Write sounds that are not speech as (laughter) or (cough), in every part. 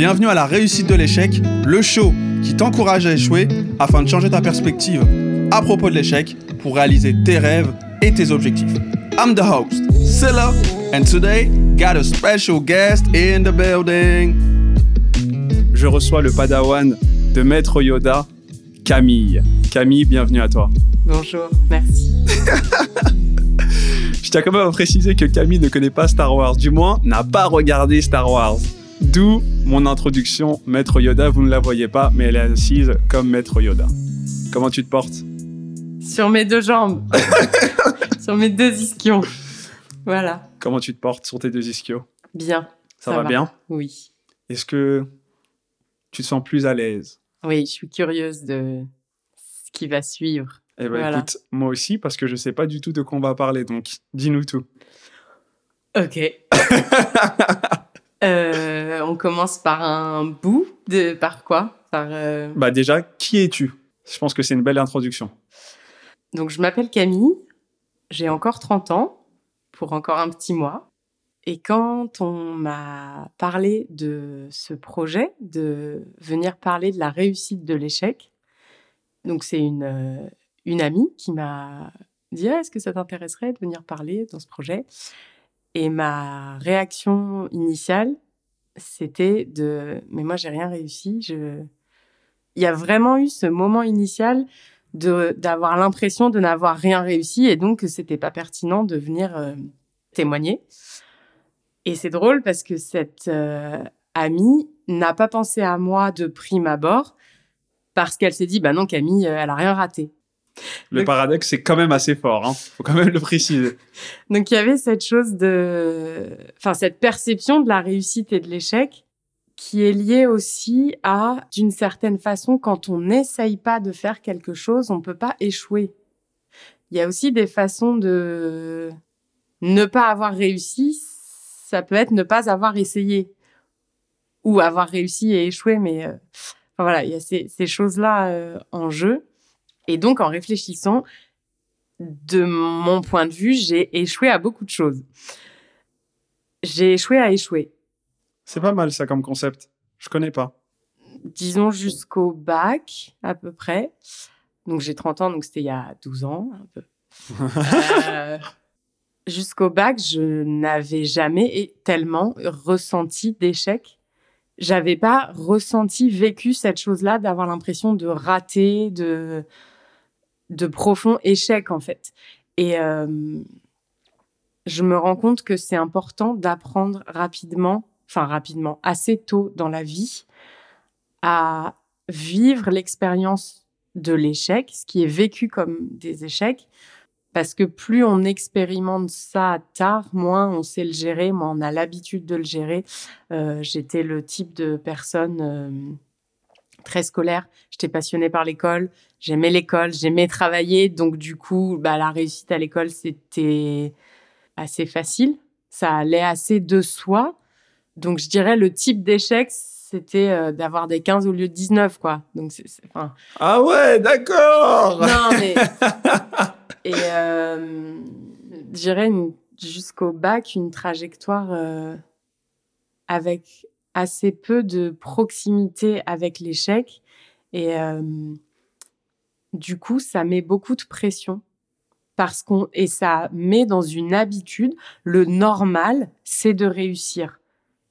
Bienvenue à la réussite de l'échec, le show qui t'encourage à échouer afin de changer ta perspective à propos de l'échec pour réaliser tes rêves et tes objectifs. I'm the host, Silla, and today got a special guest in the building. Je reçois le padawan de Maître Yoda, Camille. Camille, bienvenue à toi. Bonjour, merci. (laughs) Je tiens quand même à préciser que Camille ne connaît pas Star Wars, du moins n'a pas regardé Star Wars. D'où mon introduction, Maître Yoda, vous ne la voyez pas, mais elle est assise comme Maître Yoda. Comment tu te portes? Sur mes deux jambes. (laughs) sur mes deux ischions. Voilà. Comment tu te portes sur tes deux ischios? Bien. Ça, va, bien? Oui. Est-ce que tu te sens plus à l'aise? Oui, je suis curieuse de ce qui va suivre. Eh Voilà. écoute, moi aussi, parce que je sais pas du tout de quoi on va parler, donc dis-nous tout. Ok. (laughs) Euh, on commence par un bout de par quoi? Par euh, Bah déjà, qui es-tu? Je pense que c'est une belle introduction. donc je m'appelle Camille, j'ai encore 30 ans pour encore un petit mois. Et quand on m'a parlé de ce projet, de venir parler de la réussite de l'échec, donc c'est une, euh, une amie qui m'a dit Ah, Est-ce que ça t'intéresserait de venir parler dans ce projet? Et ma réaction initiale, c'était de Mais moi, j'ai rien réussi. Je... Il y a vraiment eu ce moment initial de- d'avoir l'impression de n'avoir rien réussi et donc que c'était pas pertinent de venir euh, témoigner. Et c'est drôle parce que cette euh, amie n'a pas pensé à moi de prime abord parce qu'elle s'est dit bah non Camille euh, elle a rien raté. Le Donc- paradoxe, c'est quand même assez fort, hein. faut quand même le préciser. (laughs) Donc il y avait cette chose de enfin cette perception de la réussite et de l'échec qui est liée aussi à d'une certaine façon quand on n'essaye pas de faire quelque chose, on peut pas échouer. Il y a aussi des façons de ne pas avoir réussi, ça peut être ne pas avoir essayé ou avoir réussi et échoué mais euh, enfin, voilà, il y a ces, ces choses-là euh, en jeu. Et donc en réfléchissant, de mon point de vue, j'ai échoué à beaucoup de choses. J'ai échoué à échouer. C'est pas mal ça comme concept. Je connais pas. Disons jusqu'au bac, à peu près. Donc j'ai 30 ans, donc c'était il y a 12 ans, un peu. (laughs) Euh, jusqu'au bac, je n'avais jamais tellement ressenti d'échec. J'avais pas ressenti, vécu cette chose-là, d'avoir l'impression de rater, de, de profond échec, en fait. Et euh, je me rends compte que c'est important d'apprendre rapidement, enfin rapidement, assez tôt dans la vie, à vivre l'expérience de l'échec, ce qui est vécu comme des échecs, parce que plus on expérimente ça tard, moins on sait le gérer, moins on a l'habitude de le gérer. Euh, J'étais le type de personne euh, très scolaire. J'étais passionnée par l'école. J'aimais l'école, j'aimais travailler. Donc, du coup, bah, la réussite à l'école, c'était assez facile. Ça allait assez de soi. Donc, je dirais le type d'échec, c'était euh, d'avoir des 15 au lieu de 19, quoi. Donc, c'est, c'est- enfin, Ah ouais, d'accord non, mais. (laughs) Et euh, je dirais une- jusqu'au bac, une trajectoire euh, avec assez peu de proximité avec l'échec. Et euh, du coup, ça met beaucoup de pression. Parce qu'on, et ça met dans une habitude, le normal, c'est de réussir.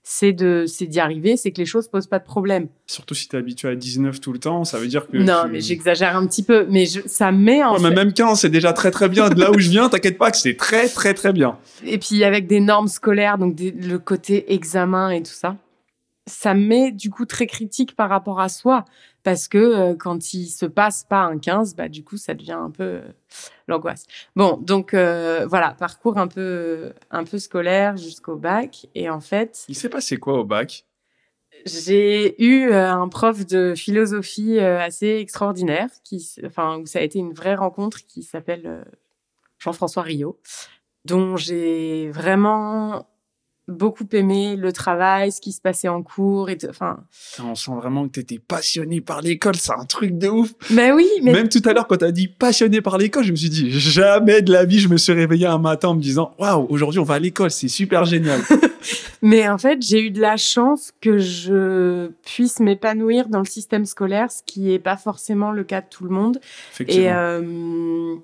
C'est de, c'est d'y arriver, c'est que les choses posent pas de problème. Surtout si t'es habitué à 19 tout le temps, ça veut dire que... Non, tu- mais j'exagère un petit peu. Mais je- ça met en Ouais, mais fait- même 15, c'est déjà très très bien. De là où je viens, t'inquiète pas que c'est très très très bien. Et puis avec des normes scolaires, donc des- le côté examen et tout ça, ça met du coup très critique par rapport à soi. Parce que euh, quand il se passe pas un 15, bah, du coup, ça devient un peu euh, l'angoisse. Bon, donc euh, voilà, parcours un peu, un peu scolaire jusqu'au bac. Et en fait, Il s'est passé quoi au bac? J'ai eu euh, un prof de philosophie assez extraordinaire, qui, enfin, où ça a été une vraie rencontre qui s'appelle Jean-François Rio, dont j'ai vraiment beaucoup aimé le travail, ce qui se passait en cours. Et enfin, on sent vraiment que tu étais passionné par l'école. C'est un truc de ouf. Mais oui, mais même tout à l'heure quand tu as dit passionné par l'école, je me suis dit jamais de la vie je me suis réveillé un matin en me disant waouh aujourd'hui on va à l'école, c'est super génial. (laughs) mais en fait j'ai eu de la chance que je puisse m'épanouir dans le système scolaire, ce qui est pas forcément le cas de tout le monde. Et euh,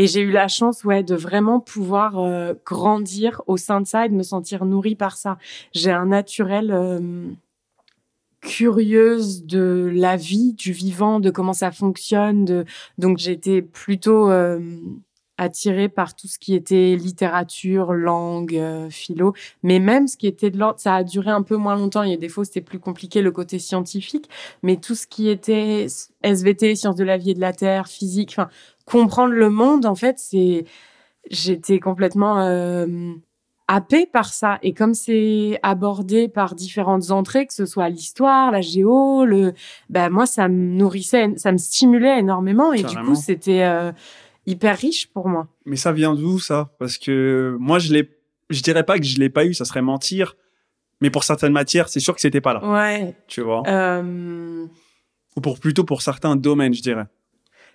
et j'ai eu la chance, ouais, de vraiment pouvoir euh, grandir au sein de ça et de me sentir nourrie par ça. J'ai un naturel euh, curieuse de la vie, du vivant, de comment ça fonctionne. De... Donc j'étais plutôt euh, attirée par tout ce qui était littérature, langue, philo. Mais même ce qui était de l'ordre, ça a duré un peu moins longtemps. Il y a des fois, c'était plus compliqué le côté scientifique. Mais tout ce qui était SVT, sciences de la vie et de la terre, physique, enfin comprendre le monde, en fait, c'est j'étais complètement euh, happée par ça. Et comme c'est abordé par différentes entrées, que ce soit l'histoire, la géo, le, ben moi, ça me nourrissait, ça me stimulait énormément. Et du coup, c'était euh, hyper riche pour moi. Mais ça vient d'où ça? Parce que moi, je l'ai, je dirais pas que je l'ai pas eu, ça serait mentir. Mais pour certaines matières, c'est sûr que c'était pas là. Ouais. Tu vois? Euh... Ou pour plutôt pour certains domaines, je dirais.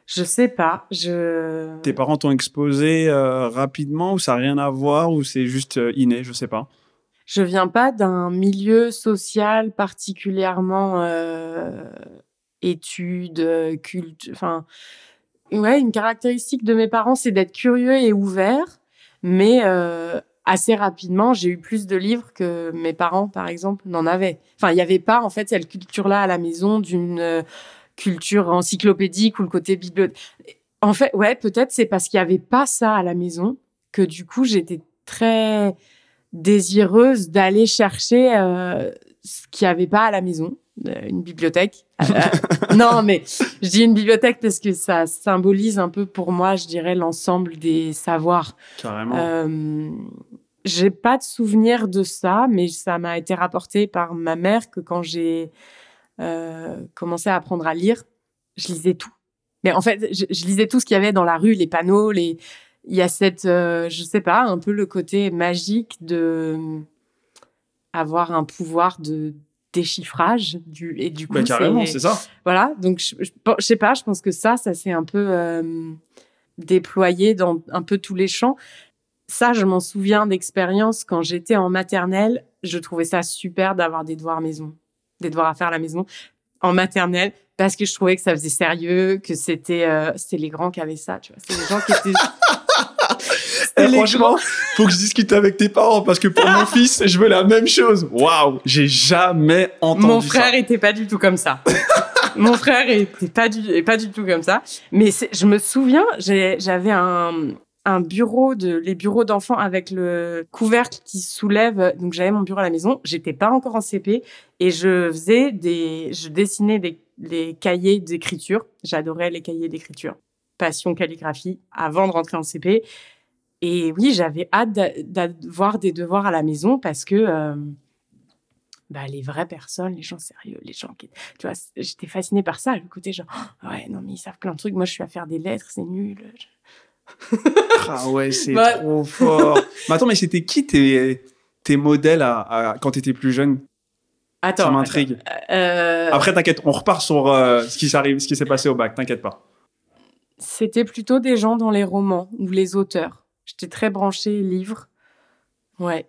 Je sais pas. Je. Tes parents t'ont exposé euh, rapidement ou ça n'a rien à voir ou c'est juste euh, inné, je sais pas? Je viens pas d'un milieu social particulièrement euh, études, culte. Enfin, ouais, une caractéristique de mes parents, c'est d'être curieux et ouvert, mais assez rapidement, j'ai eu plus de livres que mes parents, par exemple, n'en avaient. Enfin, il n'y avait pas en fait cette culture-là à la maison d'une culture encyclopédique ou le côté bibliothèque. En fait, ouais, peut-être c'est parce qu'il n'y avait pas ça à la maison que du coup j'étais très désireuse d'aller chercher euh, ce qu'il n'y avait pas à la maison, euh, une bibliothèque. Euh, (laughs) non, mais je dis une bibliothèque parce que ça symbolise un peu pour moi, je dirais, l'ensemble des savoirs. Carrément. Euh, j'ai pas de souvenir de ça, mais ça m'a été rapporté par ma mère que quand j'ai euh, commençais à apprendre à lire, je lisais tout. Mais en fait, je, lisais tout ce qu'il y avait dans la rue, les panneaux, les. Il y a cette, euh, je sais pas, un peu le côté magique de avoir un pouvoir de déchiffrage du et du coup. Bah, carrément, c'est ça. Voilà, donc je, je, sais pas, je pense que ça, ça s'est un peu euh, déployé dans un peu tous les champs. Ça, je m'en souviens d'expérience quand j'étais en maternelle. Je trouvais ça super d'avoir des devoirs maison des devoirs à faire à la maison en maternelle parce que je trouvais que ça faisait sérieux, que c'était euh, c'était les grands qui avaient ça, tu vois. C'est les gens qui étaient (laughs) eh, franchement, faut que je discute avec tes parents parce que pour mon (laughs) fils, je veux la même chose. Waouh, j'ai jamais entendu Mon frère était pas du tout comme ça. (laughs) mon frère était pas du pas du tout comme ça. Mais je me souviens, j'avais un un bureau de les bureaux d'enfants avec le couvercle qui soulève. Donc j'avais mon bureau à la maison. J'étais pas encore en CP et je faisais des, je dessinais des, des cahiers d'écriture. J'adorais les cahiers d'écriture. Passion calligraphie avant de rentrer en CP. Et oui, j'avais hâte d'avoir des devoirs à la maison parce que euh, bah, les vraies personnes, les gens sérieux, les gens qui, tu vois, j'étais fascinée par ça, le côté genre, oh, ouais, non mais ils savent plein de trucs. Moi, je suis à faire des lettres, c'est nul (laughs) ah ouais, c'est trop fort. (laughs) mais attends, mais c'était qui tes, tes modèles à, quand tu étais plus jeune? Attends. Ça m'intrigue. Euh... Après, t'inquiète, on repart sur euh, ce qui s'arrive, ce qui s'est passé au bac. T'inquiète pas. C'était plutôt des gens dans les romans ou les auteurs. J'étais très branchée livres. Ouais.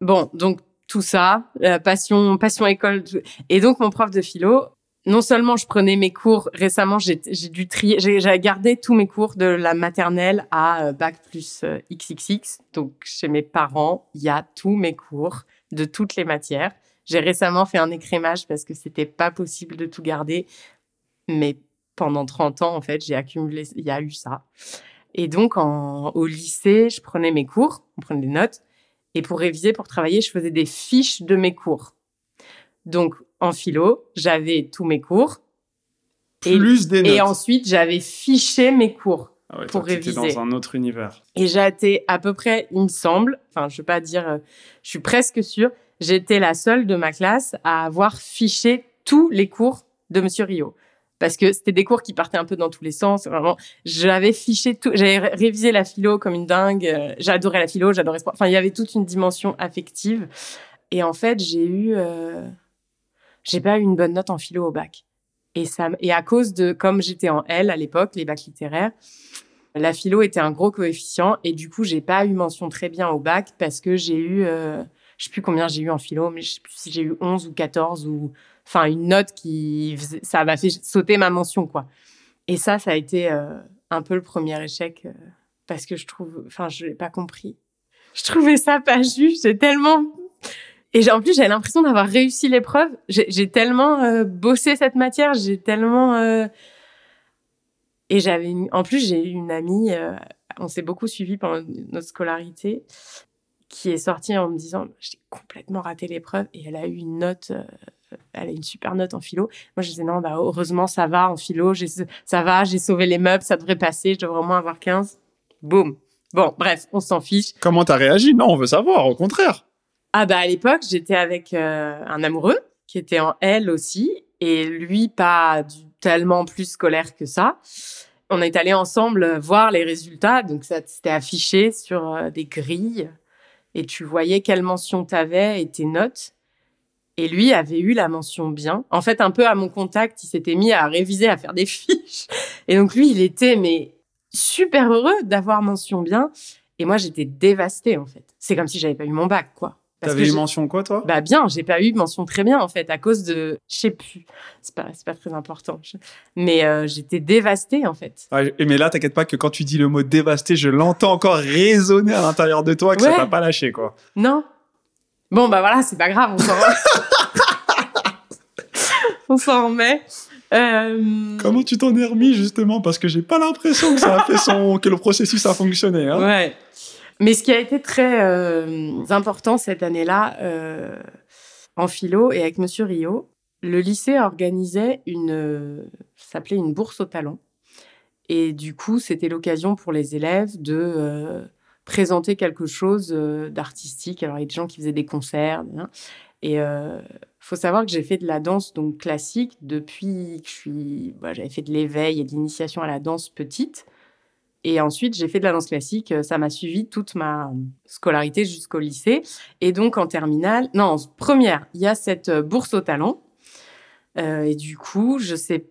Bon, donc tout ça, la passion, passion école. Et donc mon prof de philo, non seulement je prenais mes cours, récemment j'ai dû trier, j'ai gardé tous mes cours de la maternelle à euh, bac plus XXX. Euh, Donc chez mes parents, il y a tous mes cours de toutes les matières. J'ai récemment fait un écrémage parce que c'était pas possible de tout garder. Mais pendant 30 ans, en fait, j'ai accumulé, il y a eu ça. Et donc, en, au lycée, je prenais mes cours, on prenait des notes. Et pour réviser, pour travailler, je faisais des fiches de mes cours. Donc, en philo, j'avais tous mes cours. Plus et, des notes. Et ensuite, j'avais fiché mes cours ah ouais, pour réviser. dans un autre univers. Et j'étais à peu près, il me semble, enfin, je veux pas dire, euh, je suis presque sûre, j'étais la seule de ma classe à avoir fiché tous les cours de Monsieur Rio. parce que c'était des cours qui partaient un peu dans tous les sens. Vraiment, j'avais fiché tout, j'avais révisé la philo comme une dingue. euh, J'adorais la philo, j'adorais. Enfin, il y avait toute une dimension affective. Et en fait, j'ai eu, euh, j'ai pas eu une bonne note en philo au bac. Et ça, et à cause de, comme j'étais en L à l'époque, les bacs littéraires, la philo était un gros coefficient. Et du coup, j'ai pas eu mention très bien au bac parce que j'ai eu, euh, je sais plus combien j'ai eu en philo, mais je sais plus si j'ai eu 11 ou 14 ou, enfin, une note qui, ça m'a fait sauter ma mention, quoi. Et ça, ça a été euh, un peu le premier échec euh, parce que je trouve, enfin, je l'ai pas compris. Je trouvais ça pas juste. J'ai tellement et j'ai- en plus, j'avais l'impression d'avoir réussi l'épreuve. J'ai j'ai tellement euh, bossé cette matière, j'ai tellement. euh, Et j'avais. une- En plus, j'ai eu une amie, euh, on s'est beaucoup suivi pendant notre scolarité, qui est sortie en me disant J'ai complètement raté l'épreuve et elle a eu une note. euh, Elle a une super note en philo. Moi, je disais non, bah, heureusement, ça va en philo. j'ai- Ça va, j'ai sauvé les meubles, ça devrait passer. Je devrais au moins avoir 15. Boum. Bon, bref, on s'en fiche. Comment t'as réagi? Non, on veut savoir, au contraire. Ah bah à l'époque, j'étais avec euh, un amoureux qui était en L aussi et lui pas du- tellement plus scolaire que ça. On est allé ensemble voir les résultats, donc ça c'était affiché sur euh, des grilles et tu voyais quelle mention t'avais et tes notes. Et lui avait eu la mention bien. En fait, un peu à mon contact, il s'était mis à réviser, à faire des (laughs) fiches. Et donc lui, il était mais super heureux d'avoir mention bien. Et moi, j'étais dévastée en fait. C'est comme si j'avais pas eu mon bac, quoi. T'avais eu mention quoi, toi? Bah bien, j'ai pas eu mention très bien en fait à cause de, je sais plus, c'est pas, c'est pas très important, Je- mais euh, j'étais dévastée en fait. Ouais, mais là, t'inquiète pas que quand tu dis le mot dévasté, je l'entends encore résonner à l'intérieur de toi, que ça Ouais. t'a pas lâché, quoi. Non. Bon bah voilà, c'est pas grave, on s'en (laughs) on s'en remet. Euh, Comment tu t'en es remis, justement? Parce que j'ai pas l'impression que ça a fait son... que le processus a fonctionné, hein Ouais. Mais ce qui a été très euh, important cette année-là euh, en philo et avec Monsieur Rio, le lycée organisait une, euh, s'appelait une bourse au talent. Et du coup, c'était l'occasion pour les élèves de présenter quelque chose d'artistique. Alors, il y a des gens qui faisaient des concerts. hein. Et faut savoir que j'ai fait de la danse donc classique depuis que je suis. bah, J'avais fait de l'éveil et de l'initiation à la danse petite. Et ensuite, j'ai fait de la danse classique. Euh, Ça m'a suivi toute ma scolarité jusqu'au lycée. Et donc, en terminale, non, en première, il y a cette euh, bourse au talent. Euh, et du coup, je sais,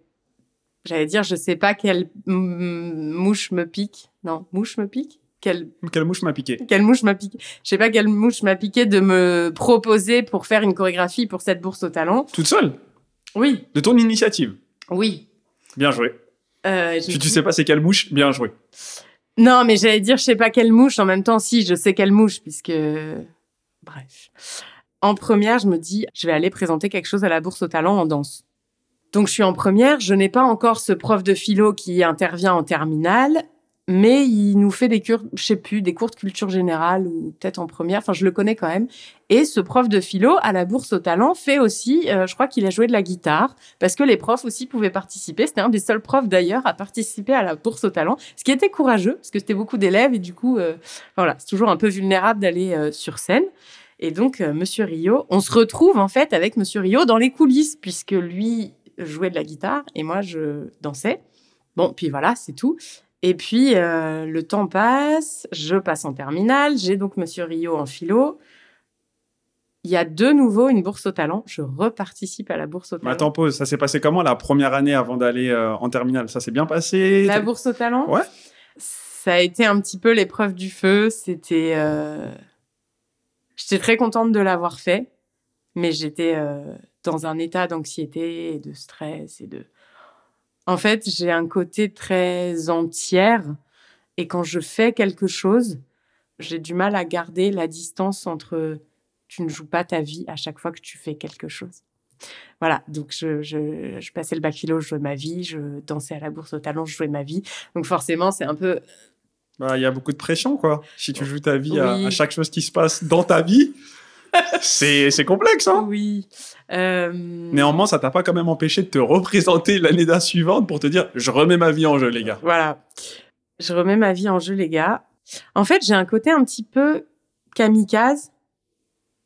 j'allais dire, je sais pas quelle mouche me pique. Non, mouche me pique? Quelle, Quelle mouche m'a piqué? Quelle mouche m'a piqué? Je sais pas quelle mouche m'a piqué de me proposer pour faire une chorégraphie pour cette bourse au talent. Toute seule? Oui, De ton initiative? Oui. Bien joué. Euh, tu dis- sais pas c'est quelle mouche, bien joué. Non, mais j'allais dire, je sais pas quelle mouche. En même temps, si, je sais quelle mouche, puisque. Bref. En première, je me dis, je vais aller présenter quelque chose à la Bourse au Talent en danse. Donc, je suis en première. Je n'ai pas encore ce prof de philo qui intervient en terminale, mais il nous fait des cours, je sais plus, des cours de culture générale ou peut-être en première. Enfin, je le connais quand même. Et ce prof de philo à la Bourse au Talent fait aussi, euh, je crois qu'il a joué de la guitare parce que les profs aussi pouvaient participer. C'était un des seuls profs d'ailleurs à participer à la Bourse au Talent, ce qui était courageux parce que c'était beaucoup d'élèves et du coup, euh, voilà, c'est toujours un peu vulnérable d'aller euh, sur scène. Et donc, Monsieur Rio, on se retrouve en fait avec Monsieur Rio dans les coulisses puisque lui jouait de la guitare et moi je dansais. Bon, puis voilà, c'est tout. Et puis euh, le temps passe, je passe en terminale, j'ai donc Monsieur Rio en philo. Il y a de nouveau une bourse au talent. Je reparticipe à la bourse au Mais talent. attends, pause. Ça s'est passé comment la première année avant d'aller euh, en terminale? Ça s'est bien passé? La bourse au talent? Ouais. Ça a été un petit peu l'épreuve du feu. C'était. euh, J'étais très contente de l'avoir fait, mais j'étais dans un état d'anxiété et de stress et de. En fait, j'ai un côté très entière et quand je fais quelque chose, j'ai du mal à garder la distance entre tu ne joues pas ta vie à chaque fois que tu fais quelque chose. Voilà, donc je, je, je passais le bac philo, je jouais ma vie, je dansais à la bourse au talent, je jouais ma vie. Donc forcément, c'est un peu Bah, il y a beaucoup de pression, quoi. Si tu joues ta vie à, chaque chose qui se passe dans ta vie, c'est complexe, hein oui. Euh, Néanmoins, ça t'a pas quand même empêché de te représenter l'année suivante pour te dire je remets ma vie en jeu, les gars. Voilà. Je remets ma vie en jeu, les gars. En fait, j'ai un côté un petit peu kamikaze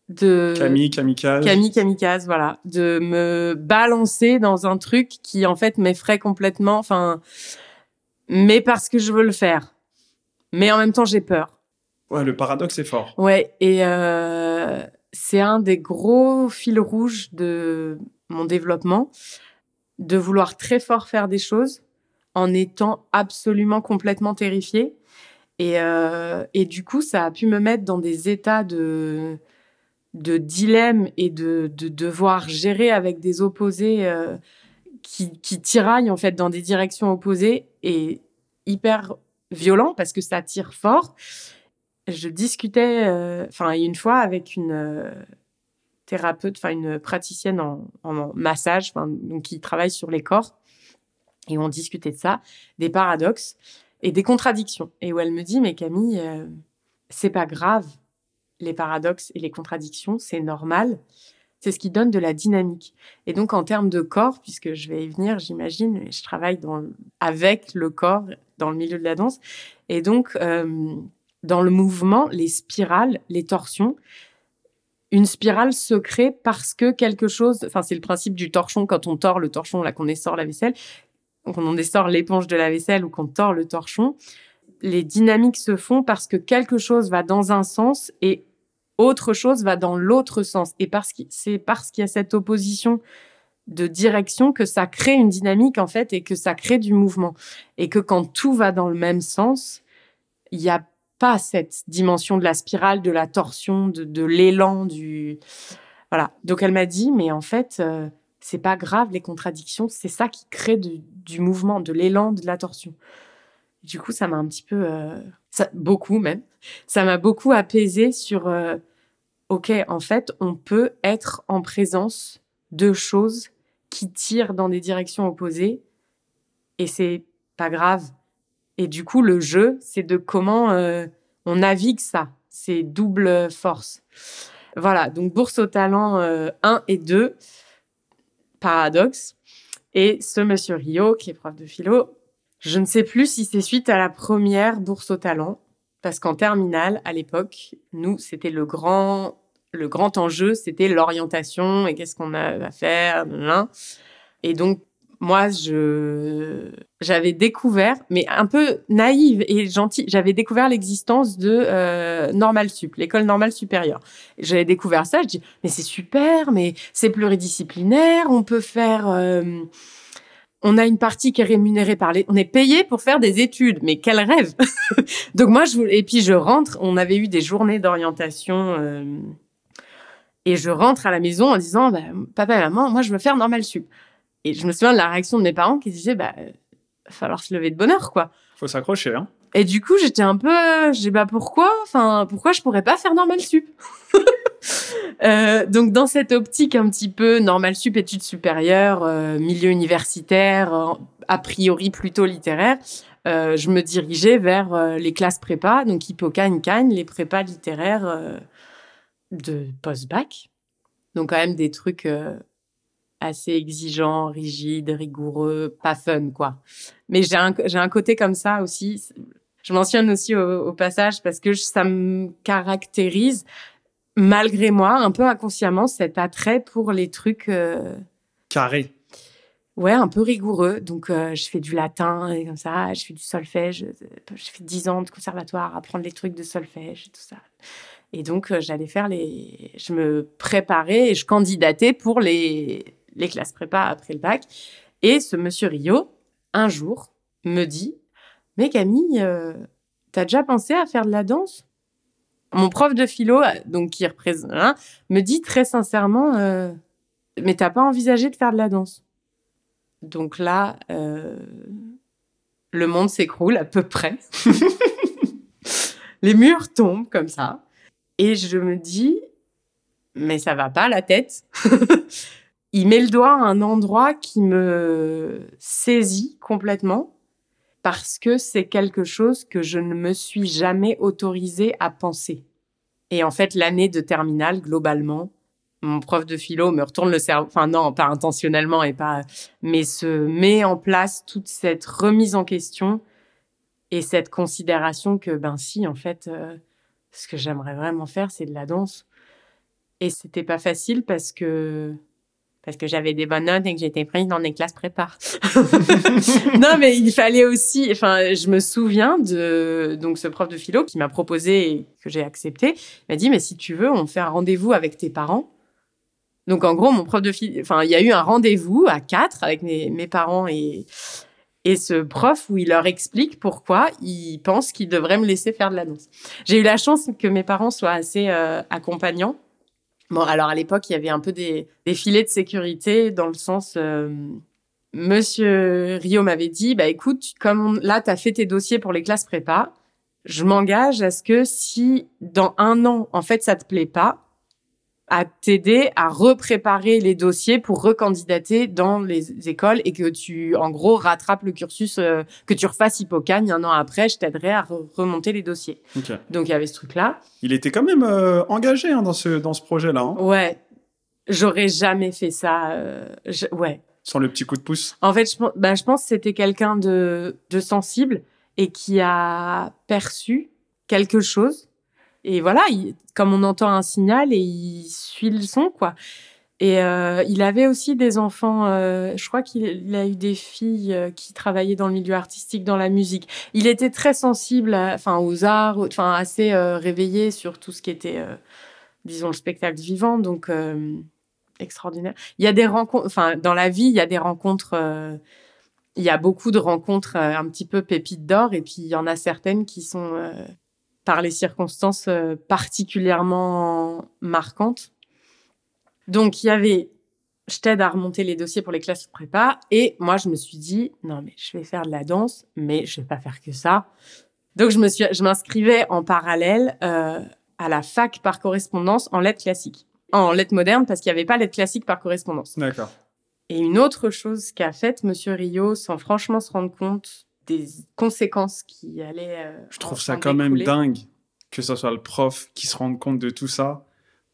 de Camille, kamikaze. Camille kamikaze, voilà, de me balancer dans un truc qui en fait m'effraie complètement, enfin, mais parce que je veux le faire, mais en même temps j'ai peur. Ouais, le paradoxe est fort. Ouais, et euh, c'est un des gros fils rouges de mon développement, de vouloir très fort faire des choses en étant absolument complètement terrifiée. Et, euh, et du coup, ça a pu me mettre dans des états de, de dilemme et de, de devoir gérer avec des opposés euh, qui, qui tiraillent en fait dans des directions opposées et hyper violent parce que ça tire fort. Je discutais, euh, enfin une fois avec une euh, thérapeute, enfin une praticienne en, en massage, donc qui travaille sur les corps, et on discutait de ça, des paradoxes et des contradictions. Et où elle me dit, mais Camille, euh, c'est pas grave, les paradoxes et les contradictions, c'est normal. C'est ce qui donne de la dynamique. Et donc, en termes de corps, puisque je vais y venir, j'imagine, je travaille avec le corps dans le milieu de la danse. Et donc, euh, dans le mouvement, les spirales, les torsions, une spirale se crée parce que quelque chose, enfin, c'est le principe du torchon, quand on tord le torchon, là, qu'on essore la vaisselle, quand on essore l'éponge de la vaisselle ou qu'on tord le torchon, les dynamiques se font parce que quelque chose va dans un sens et autre chose va dans l'autre sens. Et parce que c'est parce qu'il y a cette opposition de direction que ça crée une dynamique en fait et que ça crée du mouvement. Et que quand tout va dans le même sens, il n'y a pas cette dimension de la spirale, de la torsion, de, de l'élan, du voilà. Donc elle m'a dit, mais en fait, euh, c'est pas grave les contradictions, c'est ça qui crée du mouvement, de l'élan, de la torsion. Du coup, ça m'a un petit peu, euh, ça, beaucoup même, ça m'a beaucoup apaisé sur, euh, ok, en fait, on peut être en présence de choses qui tirent dans des directions opposées et c'est pas grave. Et du coup, le jeu, c'est de comment euh, on navigue ça, c'est double force. Voilà, donc bourse au talent euh, 1 et 2, paradoxe. Et ce monsieur Rio, qui est prof de philo, je ne sais plus si c'est suite à la première bourse au talent, parce qu'en terminale, à l'époque, nous, c'était le grand, le grand enjeu, c'était l'orientation et qu'est-ce qu'on a à faire. Et donc, moi, je j'avais découvert, mais un peu naïve et gentille, j'avais découvert l'existence de euh, Normal Sup, l'école normale supérieure. J'avais découvert ça, je dis mais c'est super, mais c'est pluridisciplinaire, on peut faire euh, on a une partie qui est rémunérée par les on est payé pour faire des études, mais quel rêve. (laughs) Donc moi je et puis je rentre, on avait eu des journées d'orientation euh, et je rentre à la maison en disant bah, papa et maman, moi je veux faire Normal Sup. Et je me souviens de la réaction de mes parents qui disaient bah euh, va falloir se lever de bonne heure quoi. Faut s'accrocher, hein. Et du coup, j'étais un peu, je dis bah pourquoi, enfin pourquoi je pourrais pas faire normal sup? (laughs) Euh, Donc dans cette optique un petit peu normal sup, études supérieures, euh, milieu universitaire, euh, a priori plutôt littéraire, euh, je me dirigeais vers euh, les classes prépa, donc Hippocagne, Cagne, les prépas littéraires euh, de post-bac. Donc quand même des trucs euh, assez exigeants, rigides, rigoureux, pas fun quoi. Mais j'ai un, j'ai un côté comme ça aussi. Je mentionne aussi au, au passage parce que je- ça me caractérise, malgré moi, un peu inconsciemment, cet attrait pour les trucs, euh, Carré. ouais, un peu rigoureux. Donc, euh, je fais du latin et comme ça, je fais du solfège. Je, je fais 10 ans de conservatoire, apprendre les trucs de solfège et tout ça. Et donc, euh, j'allais faire les. Je me préparais et je candidatais pour les, les classes prépa après le bac. Et ce monsieur Rio, un jour, me dit Mais Camille, euh, t'as déjà pensé à faire de la danse? Mon prof de philo, euh, donc qui représente, hein, me dit très sincèrement euh, Mais t'as pas envisagé de faire de la danse? Donc là, le monde s'écroule à peu près. (laughs) Les murs tombent comme ça. Et je me dis, mais ça va pas la tête. Il met le doigt à un endroit qui me saisit complètement parce que c'est quelque chose que je ne me suis jamais autorisée à penser. Et en fait, l'année de terminale, globalement, mon prof de philo me retourne le cerveau, enfin non, pas intentionnellement et pas, mais se met en place toute cette remise en question et cette considération que, ben si, en fait, euh, ce que j'aimerais vraiment faire, c'est de la danse. Et c'était pas facile parce que parce que j'avais des bonnes notes et que j'étais prise dans des classes prépa. (laughs) non, mais il fallait aussi. Enfin, je me souviens de donc ce prof de philo qui m'a proposé et que j'ai accepté. Il m'a dit mais si tu veux, on fait un rendez-vous avec tes parents. Donc en gros, mon prof de philo, enfin, il y a eu un rendez-vous à quatre avec mes, mes parents et et ce prof où il leur explique pourquoi il pense qu'il devrait me laisser faire de la danse. J'ai eu la chance que mes parents soient assez euh, accompagnants Bon, alors à l'époque, il y avait un peu des, filets de sécurité dans le sens. Euh, Monsieur Rio m'avait dit, bah écoute, comme là, tu as fait tes dossiers pour les classes prépa, je m'engage à ce que si dans un an, en fait, ça te plaît pas, à t'aider à repréparer les dossiers pour recandidater dans les écoles et que tu, en gros, rattrapes le cursus, euh, que tu refasses Hippocagne un an après, je t'aiderai à remonter les dossiers. Donc il y avait ce truc-là. Il était quand même euh, engagé hein, dans ce, dans ce projet-là. Hein. Ouais, j'aurais jamais fait ça. Euh, ouais. Sans le petit coup de pouce. En fait, je, bah, je pense que c'était quelqu'un de, de sensible et qui a perçu quelque chose et voilà, comme on entend un signal et il suit le son, quoi. Et euh, il avait aussi des enfants, euh, je crois qu'il a eu des filles euh, qui travaillaient dans le milieu artistique, dans la musique. Il était très sensible enfin, aux arts, enfin, assez réveillé sur tout ce qui était, disons, le spectacle vivant. Donc, extraordinaire. Il y a des rencontres, enfin, dans la vie, il y a des rencontres il y a beaucoup de rencontres un petit peu pépites d'or et puis il y en a certaines qui sont par les circonstances euh, particulièrement marquantes. Donc, il y avait, je t'aide à remonter les dossiers pour les classes de prépa. Et moi, je me suis dit, non, mais je vais faire de la danse, mais je vais pas faire que ça. Donc, je me suis, je m'inscrivais en parallèle euh, à la fac par correspondance en lettres classiques. En lettres modernes, parce qu'il n'y avait pas lettres classiques par correspondance. D'accord. Et une autre chose qu'a faite Monsieur Rio, sans franchement se rendre compte des conséquences qui allaient. Euh, je trouve ça quand même dingue que ce soit le prof qui se rende compte de tout ça,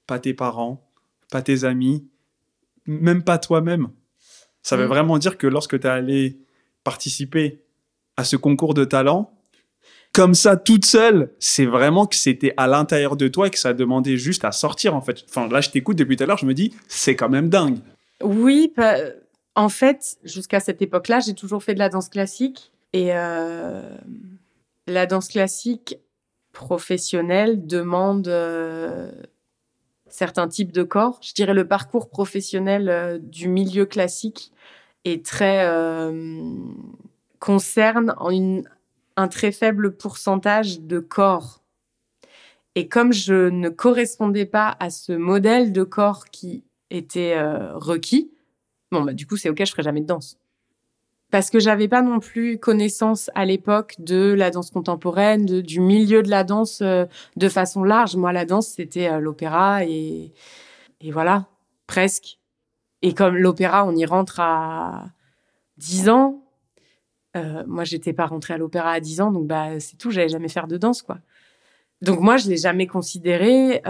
pas tes parents, pas tes amis, même pas toi-même. Ça veut mm. vraiment dire que lorsque tu es allé participer à ce concours de talent, comme ça, toute seule, c'est vraiment que c'était à l'intérieur de toi et que ça demandait juste à sortir, en fait. Enfin, là, je t'écoute depuis tout à l'heure, je me dis, c'est quand même dingue. Oui, en fait, jusqu'à cette époque-là, j'ai toujours fait de la danse classique. Et euh, la danse classique professionnelle demande euh, certains types de corps. Je dirais le parcours professionnel euh, du milieu classique est très concerne un très faible pourcentage de corps. Et comme je ne correspondais pas à ce modèle de corps qui était requis, bon bah du coup c'est ok, je ferai jamais de danse parce que j'avais pas non plus connaissance à l'époque de la danse contemporaine, du milieu de la danse euh, de façon large. Moi, la danse, c'était euh, l'opéra et, et voilà, presque. Et comme l'opéra, on y rentre à 10 ans. Euh, moi, j'étais pas rentrée à l'opéra à 10 ans, donc bah c'est tout. J'allais jamais faire de danse, quoi. Donc moi, je l'ai jamais considéré.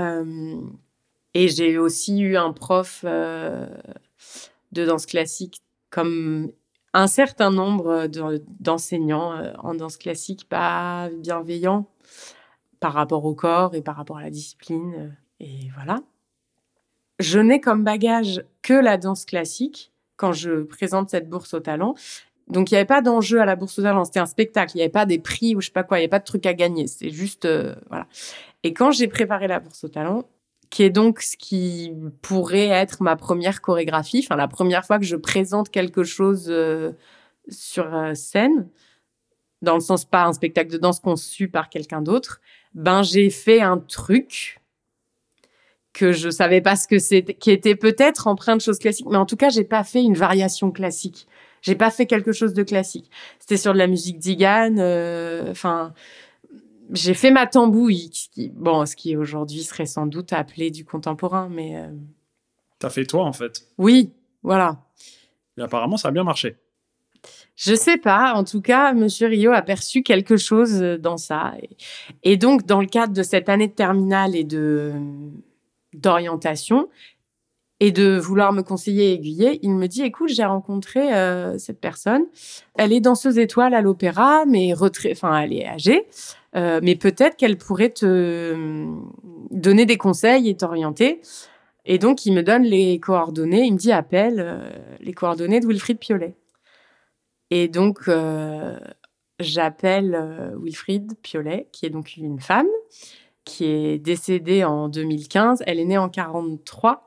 et j'ai aussi eu un prof de danse classique comme un certain nombre d'enseignants euh, en danse classique pas bienveillants par rapport au corps et par rapport à la discipline. Euh, et voilà. Je n'ai comme bagage que la danse classique quand je présente cette bourse au talent. Donc, il n'y avait pas d'enjeu à la bourse au talent. C'était un spectacle. Il n'y avait pas des prix ou je sais pas quoi. Il n'y avait pas de truc à gagner. C'était juste, euh, voilà. Et quand j'ai préparé la bourse au talent, qui est donc ce qui pourrait être ma première chorégraphie, enfin la première fois que je présente quelque chose euh, sur euh, scène, dans le sens pas un spectacle de danse conçu par quelqu'un d'autre, ben j'ai fait un truc que je savais pas ce que c'était, qui était peut-être empreint de choses classiques, mais en tout cas j'ai pas fait une variation classique. J'ai pas fait quelque chose de classique. C'était sur de la musique d'Igan, euh, enfin j'ai fait ma tambouille, qui, bon, ce qui aujourd'hui serait sans doute appelé du contemporain, mais. Euh... T'as fait toi, en fait. Oui, voilà. Et apparemment, ça a bien marché. Je sais pas. En tout cas, Monsieur Rio a perçu quelque chose dans ça. Et, donc, dans le cadre de cette année de terminale et de d'orientation et de vouloir me conseiller et aiguiller, il me dit "Écoute, j'ai rencontré euh, cette personne. Elle est danseuse étoile à l'opéra, mais enfin, elle est âgée." Euh, mais peut-être qu'elle pourrait te donner des conseils et t'orienter. Et donc, il me donne les coordonnées, il me dit appelle euh, les coordonnées de Wilfried Piolet. Et donc, euh, j'appelle euh, Wilfried Piolet, qui est donc une femme, qui est décédée en 2015. Elle est née en 43.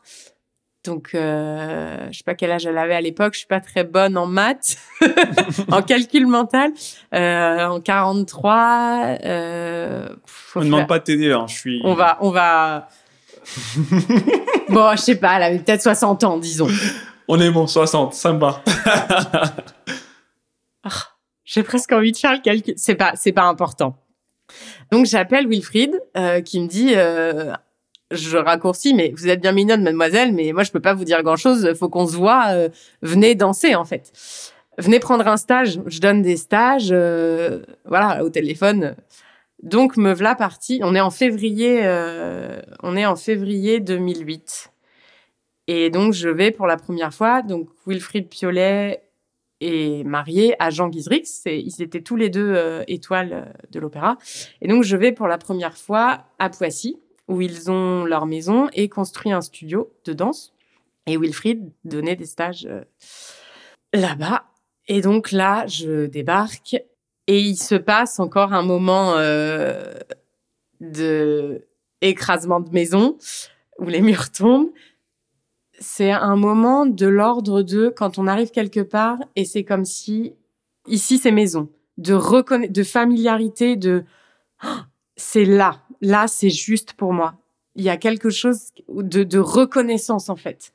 Donc, euh, je sais pas quel âge elle avait à l'époque. Je suis pas très bonne en maths, (laughs) en calcul mental. Euh, en 43. Euh, On ne demande pas de t'aider, hein, je suis. On va, on va. (laughs) bon, je sais pas. Elle avait peut-être 60 ans, disons. On est bon, 60, ça me va. (laughs) J'ai presque envie de faire le calcul. C'est pas, c'est pas important. Donc j'appelle Wilfried euh, qui me dit, euh, je raccourcis, mais vous êtes bien mignonne, mademoiselle, mais moi je peux pas vous dire grand chose. Faut qu'on se voit. euh, venez danser en fait. Venez prendre un stage. Je donne des stages, euh, voilà, au téléphone. Donc me voilà partie. On est en février, euh, on est en février 2008. Et donc je vais pour la première fois. Donc Wilfried Piolet est marié à Jean Guizrix. Ils étaient tous les deux étoiles de l'opéra. Et donc, je vais pour la première fois à Poissy, où ils ont leur maison et construit un studio de danse. Et Wilfried donnait des stages euh, là-bas. Et donc là, je débarque et il se passe encore un moment euh, de écrasement de maison où les murs (laughs) tombent c'est un moment de l'ordre de quand on arrive quelque part et c'est comme si ici c'est maison, de reconna- de familiarité, de (gasps) c'est là, là c'est juste pour moi. Il y a quelque chose de, de reconnaissance en fait.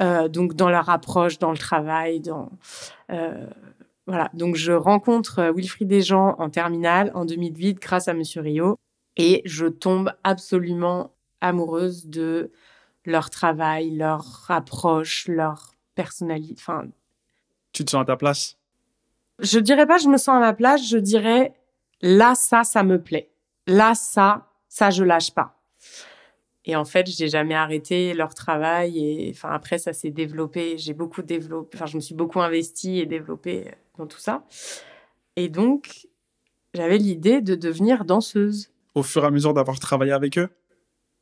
Euh, donc dans leur approche, dans le travail, dans euh, voilà. Donc je rencontre euh, Wilfried Desjans en terminale en 2008 grâce à Monsieur Rio et je tombe absolument amoureuse de leur travail, leur approche, leur personnalité. Enfin, Tu te sens à ta place? Je dirais pas je me sens à ma place, je dirais là ça ça me plaît. Là ça ça je lâche pas. Et en fait, j'ai jamais arrêté leur travail et enfin après ça s'est développé, j'ai beaucoup développé, enfin je me suis beaucoup investie et développée dans tout ça. Et donc j'avais l'idée de devenir danseuse. au fur et à mesure d'avoir travaillé avec eux?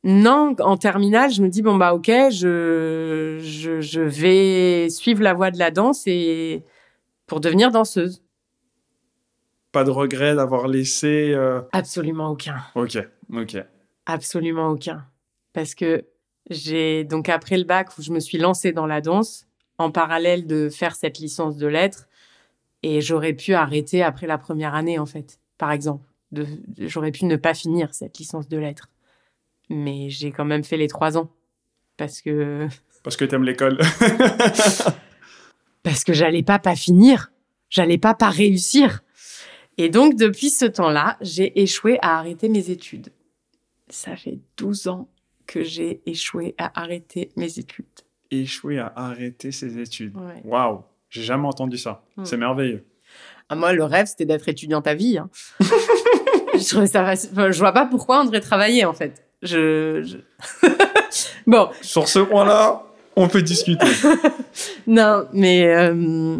Non, en terminale, je me dis bon bah ok, je, je je vais suivre la voie de la danse et pour devenir danseuse. Pas de regret d'avoir laissé. euh, Absolument aucun. Ok, ok. Absolument aucun. Parce que j'ai donc après le bac où je me suis lancée dans la danse, en parallèle de faire cette licence de lettres, et j'aurais pu arrêter après la première année en fait, par exemple. De, j'aurais pu ne pas finir cette licence de lettres, mais j'ai quand même fait les trois ans parce que (laughs) Parce que t'aimes l'école. parce que j'allais pas pas finir, j'allais pas pas réussir. Et donc depuis ce temps-là, j'ai échoué à arrêter mes études. Ça fait 12 ans que j'ai échoué à arrêter mes études. Échouer à arrêter ses études. Ouais. Waouh, j'ai jamais entendu ça. Hmm. C'est merveilleux. Ah, moi, le rêve, c'était d'être étudiante à vie. hein. (laughs) je trouvais ça facile. Enfin, je vois pas pourquoi on devrait travailler, en fait. Je. je- (laughs) bon, Sur ce point-là, on peut discuter. (laughs) non, mais euh,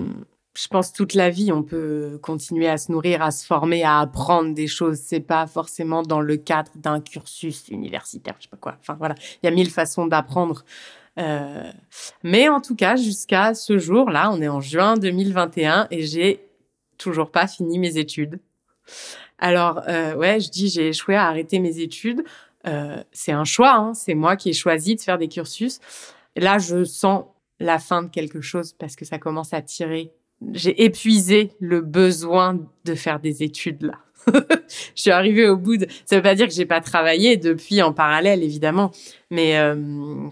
je pense toute la vie, on peut continuer à se nourrir, à se former, à apprendre des choses. C'est pas forcément dans le cadre d'un cursus universitaire, je sais pas quoi. Enfin voilà, il y a mille façons d'apprendre. Euh, mais en tout cas, jusqu'à ce jour-là, on est en juin 2021 et j'ai toujours pas fini mes études. Alors euh, ouais, je dis j'ai échoué à arrêter mes études. Euh, c'est un choix, hein. c'est moi qui ai choisi de faire des cursus. Là, je sens la fin de quelque chose parce que ça commence à tirer. J'ai épuisé le besoin de faire des études là. (laughs) je suis arrivée au bout de. Ça veut pas dire que j'ai pas travaillé depuis en parallèle évidemment, mais euh,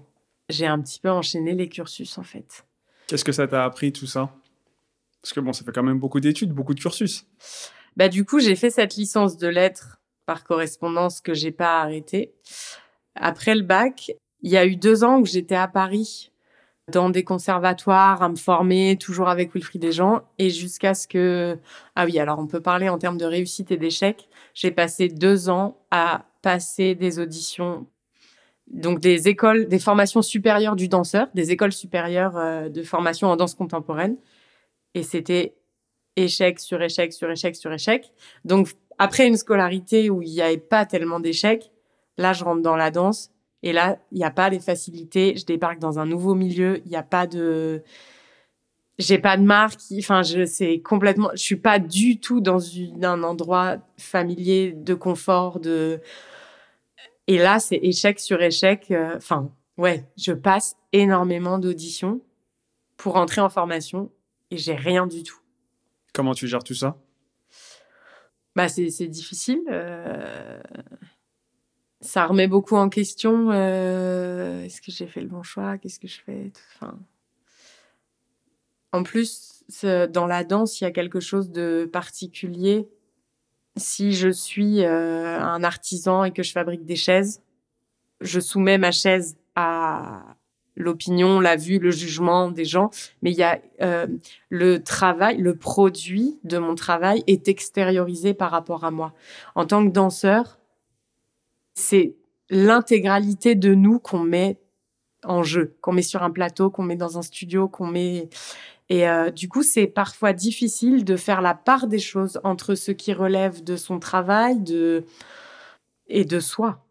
j'ai un petit peu enchaîné les cursus en fait. Qu'est-ce que ça t'a appris tout ça? Parce que bon, ça fait quand même beaucoup d'études, beaucoup de cursus. Bah du coup, j'ai fait cette licence de lettres par correspondance que j'ai pas arrêtée. Après le bac, il y a eu deux ans où j'étais à Paris dans des conservatoires à me former, toujours avec Wilfried Desjans, et jusqu'à ce que... Ah oui, alors on peut parler en termes de réussite et d'échec. J'ai passé deux ans à passer des auditions, donc des écoles, des formations supérieures du danseur, des écoles supérieures euh, de formation en danse contemporaine. Et c'était échec sur échec sur échec sur échec. Donc, après une scolarité où il n'y avait pas tellement d'échecs, là, je rentre dans la danse Et là, il n'y a pas les facilités. Je débarque dans un nouveau milieu. Il n'y a pas de, j'ai pas de marque. Enfin, je c'est complètement. Je suis pas du tout dans un endroit familier de confort. De et là, c'est échec sur échec. Euh, enfin, ouais, je passe énormément d'auditions pour entrer en formation et j'ai rien du tout. Comment tu gères tout ça? Bah, c'est difficile. Euh, ça remet beaucoup en question. Euh, est-ce que j'ai fait le bon choix Qu'est-ce que je fais en plus, dans la danse, il y a quelque chose de particulier. Si je suis euh, un artisan et que je fabrique des chaises, je soumets ma chaise à l'opinion, la vue, le jugement des gens, mais il y a euh, le travail, le produit de mon travail est extériorisé par rapport à moi. En tant que danseur, c'est l'intégralité de nous qu'on met en jeu, qu'on met sur un plateau, qu'on met dans un studio, qu'on met et euh, du coup, c'est parfois difficile de faire la part des choses entre ce qui relève de son travail de... et de soi.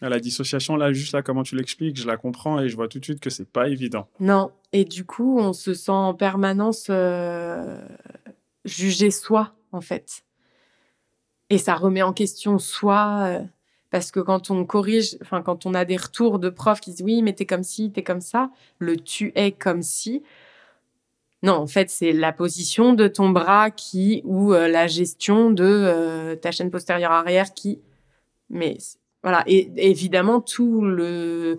La dissociation, là, juste là, comment tu l'expliques, je la comprends et je vois tout de suite que c'est pas évident. Non. Et du coup, on se sent en permanence euh, jugé soi, en fait. Et ça remet en question soi. Euh, parce que quand on corrige, enfin, quand on a des retours de profs qui disent oui, mais t'es comme ci, t'es comme ça, le tu es comme si, non, en fait, c'est la position de ton bras qui ou euh, la gestion de euh, ta chaîne postérieure arrière qui. Mais voilà, et évidemment, tout le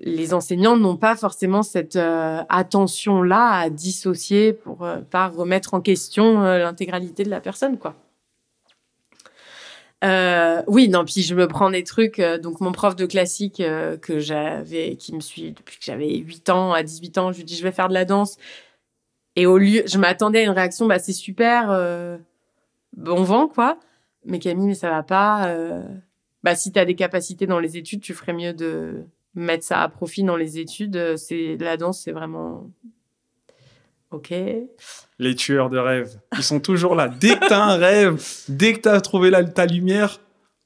les enseignants n'ont pas forcément cette euh, attention-là à dissocier pour pas remettre en question l'intégralité de la personne, quoi. Oui, non, puis je me prends des trucs. donc, mon prof de classique que j'avais, qui me suit depuis que j'avais 8 ans, à 18 ans, je lui dis je vais faire de la danse. Et au lieu, je m'attendais à une réaction, bah c'est super, euh, bon vent quoi. Mais Camille, mais ça va pas. Euh, bah si t'as des capacités dans les études, tu ferais mieux de mettre ça à profit dans les études. C'est la danse, c'est vraiment ok. Les tueurs de rêves, ils sont toujours là. Dès que t'as un rêve, dès que t'as trouvé la, ta lumière,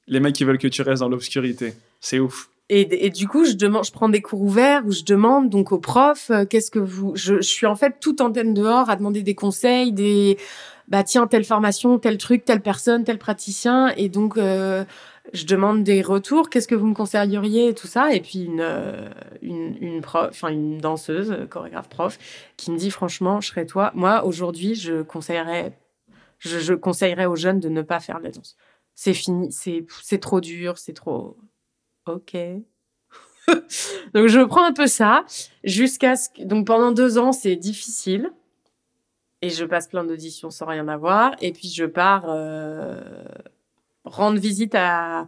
les mecs ils veulent que tu restes dans l'obscurité. C'est ouf. Et, du coup, je demande, je prends des cours ouverts où je demande donc aux profs, euh, qu'est-ce que vous, je, je, suis en fait toute antenne dehors à demander des conseils, des, bah tiens telle formation, tel truc, telle personne, tel praticien, et donc euh, je demande des retours, qu'est-ce que vous me conseilleriez, tout ça, et puis une euh, une, une prof, enfin une danseuse, chorégraphe prof, qui me dit franchement, je serais toi, moi aujourd'hui, je conseillerais, je, conseillerais aux jeunes de ne pas faire de la danse. C'est fini, c'est trop dur, c'est trop ok. (laughs) donc je prends un peu ça jusqu'à ce que donc pendant deux ans c'est difficile et je passe plein d'auditions sans rien avoir et puis je pars euh, rendre visite à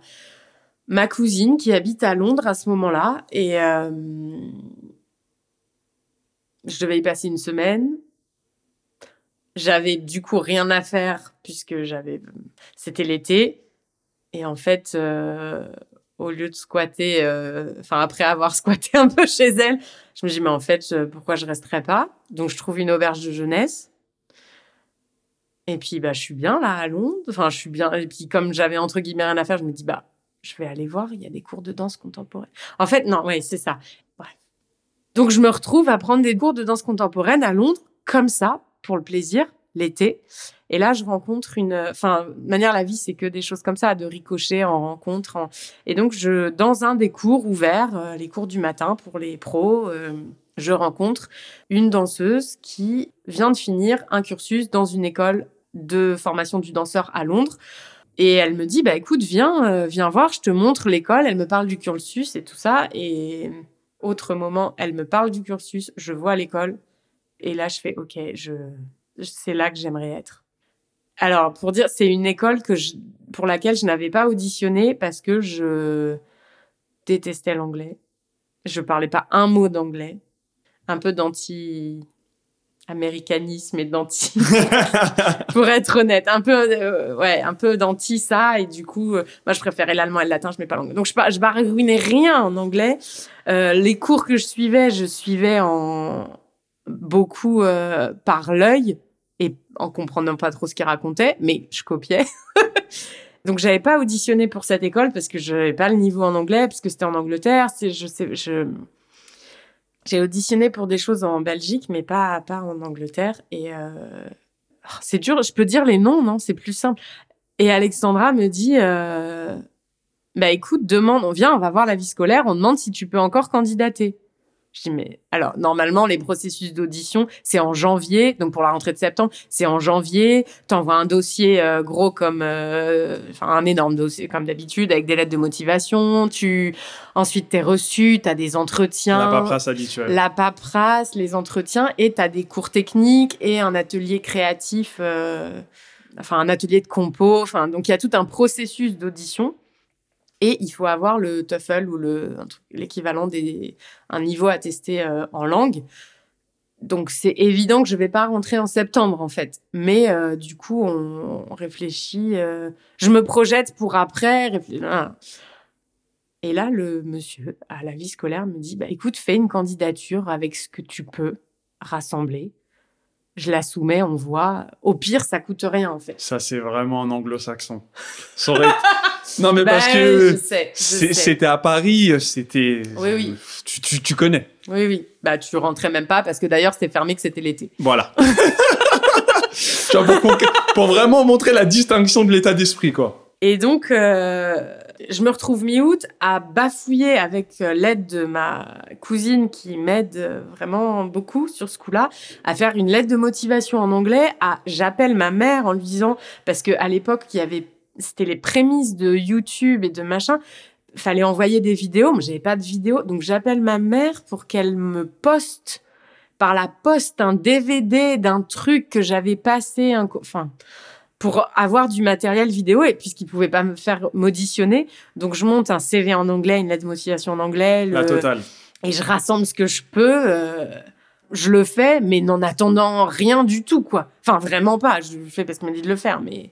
ma cousine qui habite à Londres à ce moment-là et euh, je devais y passer une semaine. J'avais du coup rien à faire puisque j'avais c'était l'été et en fait euh, au lieu de squatter, euh, enfin après avoir (laughs) squatté un peu chez elle, je me dis mais en fait pourquoi je resterais pas? Donc je trouve une auberge de jeunesse. Et puis bah je suis bien là à Londres, enfin je suis bien. Et puis comme j'avais entre guillemets rien à faire, je me dis bah je vais aller voir, il y a des cours de danse contemporaine. En fait non, ouais c'est ça. Donc je me retrouve à prendre des cours de danse contemporaine à Londres comme ça pour le plaisir l'été. Et là, je rencontre une, enfin, de manière la vie, c'est que des choses comme ça, de ricocher en rencontre. Et donc, je, dans un des cours ouverts, euh, les cours du matin pour les pros, euh, je rencontre une danseuse qui vient de finir un cursus dans une école de formation du danseur à Londres. Et elle me dit, bah écoute, viens, euh, viens voir, je te montre l'école. Elle me parle du cursus et tout ça. Et autre moment, elle me parle du cursus, je vois l'école. Et là, je fais, ok, je, c'est là que j'aimerais être. Alors, pour dire, c'est une école que pour laquelle je n'avais pas auditionné parce que je détestais l'anglais. Je parlais pas un mot d'anglais. Un peu d'anti américanisme et d'anti (laughs) pour être honnête un peu euh, ouais un peu d'anti ça et du coup euh, moi je préférais l'allemand et le latin je mets pas l'anglais donc je je baragouinais rien en anglais euh, les cours que je suivais je suivais en beaucoup par l'œil et en comprenant pas trop ce qu'il racontait, mais je copiais. (laughs) Donc j'avais pas auditionné pour cette école parce que je n'avais pas le niveau en anglais, parce que c'était en Angleterre. C'est, je sais, je j'ai auditionné pour des choses en Belgique, mais pas pas en Angleterre. Et euh, oh, c'est dur. Je peux dire les noms, non? C'est plus simple. Et Alexandra me dit, euh, bah écoute, demande, on vient, on va voir la vie scolaire, on demande si tu peux encore candidater. Je dis, mais alors, normalement, les processus d'audition, c'est en janvier, donc pour la rentrée de septembre, c'est en janvier. Tu envoies un dossier euh, gros comme, euh, enfin, un énorme dossier comme d'habitude, avec des lettres de motivation. Tu, ensuite, t'es reçu, t'as des entretiens. La paperasse habituelle. La paperasse, les entretiens, et t'as des cours techniques et un atelier créatif, euh, enfin, un atelier de compo. Enfin, donc, il y a tout un processus d'audition. Et il faut avoir le TOEFL ou le l'équivalent des un niveau attesté euh, en langue. Donc c'est évident que je vais pas rentrer en septembre en fait. Mais euh, du coup on, réfléchit. Euh, je me projette pour après. Et là le monsieur à la vie scolaire me dit bah écoute fais une candidature avec ce que tu peux rassembler. Je la soumets, on voit. Au pire, ça coûte rien en fait. Ça, c'est vraiment un anglo-saxon. Ça Non, mais parce bah, que c'était à Paris, c'était. Oui, oui. Tu, tu, tu, connais. Oui, oui. Bah, tu rentrais même pas parce que d'ailleurs, c'était fermé que c'était l'été. Voilà. (laughs) pour, pour, vraiment montrer la distinction de l'état d'esprit, quoi. Et donc, euh, je me retrouve mi-août à bafouiller avec euh, l'aide de ma cousine qui m'aide euh, vraiment beaucoup sur ce coup-là, à faire une lettre de motivation en anglais. À j'appelle ma mère en lui disant parce que à l'époque il y avait c'était les prémices de YouTube et de machin. Fallait envoyer des vidéos, mais j'avais pas de vidéos. Donc j'appelle ma mère pour qu'elle me poste par la poste un DVD d'un truc que j'avais passé, un, enfin, pour avoir du matériel vidéo et puisqu'il pouvait pas me faire m'auditionner. Donc je monte un CV en anglais, une lettre de motivation en anglais. La totale. Et je rassemble ce que je peux. Euh, je le fais, mais n'en attendant rien du tout, quoi. Enfin, vraiment pas. Je le fais parce qu'on m'a dit de le faire, mais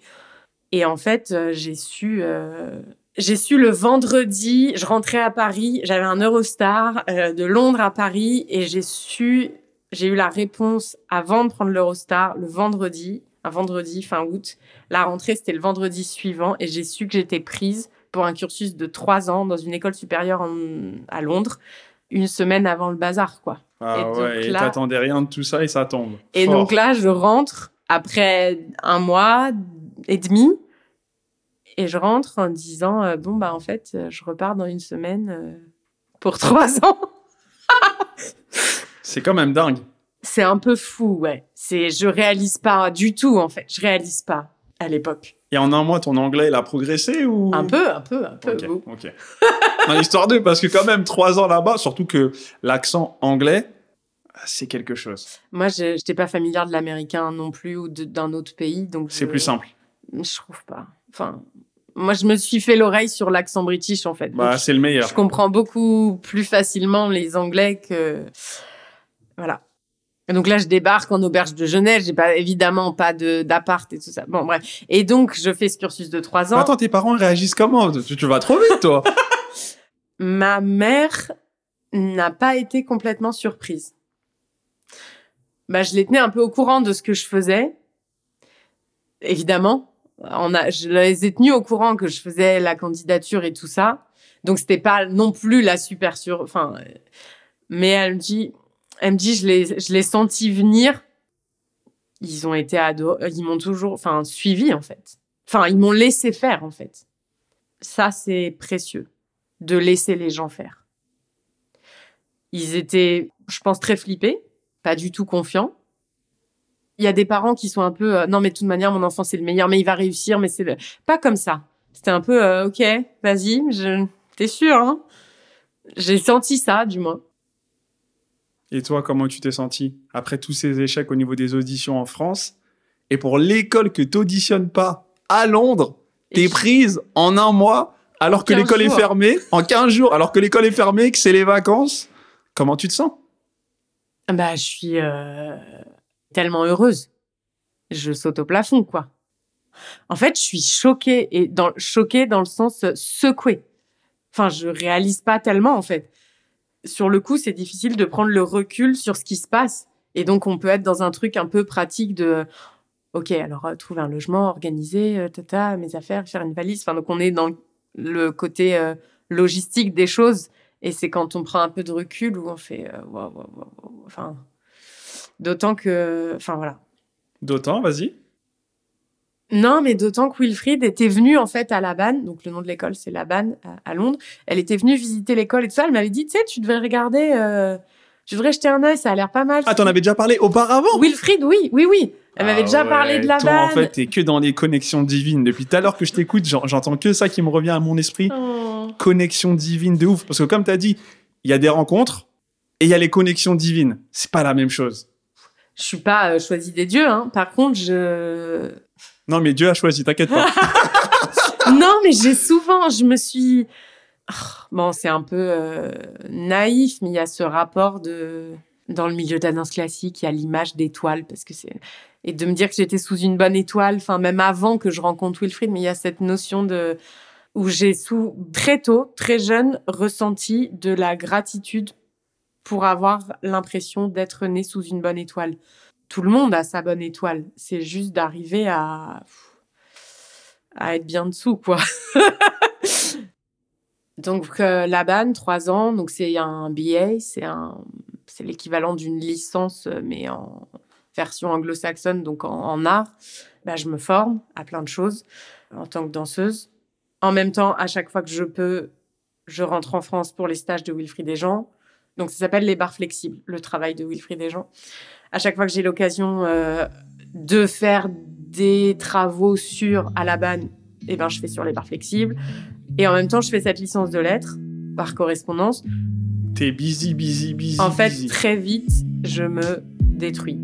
et en fait, euh, j'ai su, euh, j'ai su le vendredi, je rentrais à Paris, j'avais un Eurostar euh, de Londres à Paris et j'ai su, j'ai eu la réponse avant de prendre l'Eurostar le vendredi, un vendredi fin août. La rentrée, c'était le vendredi suivant et j'ai su que j'étais prise pour un cursus de trois ans dans une école supérieure à Londres, une semaine avant le bazar, quoi. Ah et ouais, et t'attendais rien de tout ça et ça tombe. Et donc là, je rentre après un mois, et demi. Et je rentre en disant euh, bon bah en fait euh, je repars dans une semaine euh, pour (laughs) trois ans. c'est quand même dingue. C'est un peu fou, ouais. C'est je réalise pas du tout en fait. Je réalise pas à l'époque. Et en un mois, ton anglais, il a progressé ou? Un peu, un peu, un peu. Ok. ok. histoire de, parce que quand même trois ans là-bas, surtout que l'accent anglais, c'est quelque chose. Moi, je n'étais pas familière de l'américain non plus ou d'un autre pays, donc. C'est plus simple. Je trouve pas. Enfin, moi, je me suis fait l'oreille sur l'accent british, en fait. Bah, c'est le meilleur. Je comprends beaucoup plus facilement les Anglais que. Voilà. Et donc là, je débarque en auberge de jeunesse. J'ai pas, évidemment pas de, d'appart et tout ça. Bon, bref. Et donc, je fais ce cursus de trois ans. Attends, tes parents réagissent comment? Tu, tu vas trop vite, toi. (laughs) Ma mère n'a pas été complètement surprise. Bah, je les tenais un peu au courant de ce que je faisais. Évidemment on a, je les ai tenus au courant que je faisais la candidature et tout ça. Donc c'était pas non plus la super sûre. Enfin, mais elle me dit, elle me dit, je l'ai, je l'ai senti venir. Ils ont été ado, ils m'ont toujours, enfin, suivi en fait. Enfin, ils m'ont laissé faire en fait. Ça c'est précieux de laisser les gens faire. Ils étaient, je pense, très flippés, pas du tout confiants il y a des parents qui sont un peu euh, non mais de toute manière mon enfant c'est le meilleur mais il va réussir mais c'est le... pas comme ça. C'était un peu euh, ok vas-y je t'es sûr hein? J'ai senti ça du moins. Et toi comment tu t'es senti après tous ces échecs au niveau des auditions en France? Et pour l'école que t'auditionnes pas à Londres t'es prise en un mois alors que l'école est fermée en 15 jours alors que l'école est fermée que c'est les vacances. Comment tu te sens? Bah je suis euh tellement heureuse. Je saute au plafond, quoi. En fait, je suis choquée et dans choquée dans le sens euh, secouée. Enfin, je réalise pas tellement en fait. Sur le coup, c'est difficile de prendre le recul sur ce qui se passe et donc on peut être dans un truc un peu pratique de ok, alors euh, trouver un logement, organiser, euh, tata, mes affaires, faire une valise. Enfin, donc on est dans le côté euh, logistique des choses. Et c'est quand on prend un peu de recul où on fait, euh, enfin, d'autant que, enfin voilà. D'autant, vas-y. Non, mais d'autant que Wilfried était venue en fait à Laban, donc le nom de l'école c'est Laban à, à Londres. Elle était venue visiter l'école et tout ça. Elle m'avait dit, tu sais, tu devrais regarder, euh, tu devrais jeter un œil, ça a l'air pas mal. Ah, t'en avais déjà parlé auparavant? Wilfried, oui, oui, oui. Elle m'avait Ah déjà ouais, parlé de Toi, Laban. en fait, t'es que dans les connexions divines. Depuis tout à l'heure que je t'écoute, j'en- j'entends que ça qui me revient à mon esprit. Oh. Connexion divine de ouf. Parce que comme t'as dit, il y a des rencontres et il y a les connexions divines. C'est pas la même chose. Je suis pas euh, choisie des dieux, hein. Par contre, je. Non, mais Dieu a choisi, t'inquiète pas. (laughs) (laughs) non, mais j'ai souvent, je me suis. Oh, Bon, c'est un peu euh, naïf, mais il y a ce rapport de. Dans le milieu de la danse classique, il y a l'image d'étoile, parce que c'est. Et de me dire que j'étais sous une bonne étoile, enfin, même avant que je rencontre Wilfried, mais il y a cette notion de. où j'ai sous. très tôt, très jeune, ressenti de la gratitude pour avoir l'impression d'être né sous une bonne étoile. Tout le monde a sa bonne étoile. C'est juste d'arriver à à être bien dessous, quoi. (laughs) donc, euh, Laban, trois ans, donc c'est un BA, c'est un, c'est l'équivalent d'une licence, euh, mais en version anglo-saxonne, donc en, en art. Bah, je me forme à plein de choses en tant que danseuse. En même temps, à chaque fois que je peux, je rentre en France pour les stages de Wilfried Desjans. Donc, ça s'appelle les bars flexibles, le travail de Wilfried Desjans. À chaque fois que j'ai l'occasion euh, de faire des travaux sur Alaban, eh ben, je fais sur les bars flexibles. Et en même temps, je fais cette licence de lettres par correspondance. T'es busy, busy, busy. En fait, busy. très vite, je me détruis.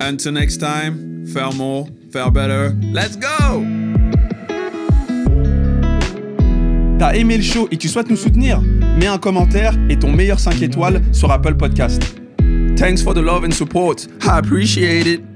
Until next time, faire more, faire better. Let's go! T'as aimé le show et tu souhaites nous soutenir? Mets un commentaire et ton meilleur 5 étoiles sur Apple Podcast. Thanks for the love and support. I appreciate it.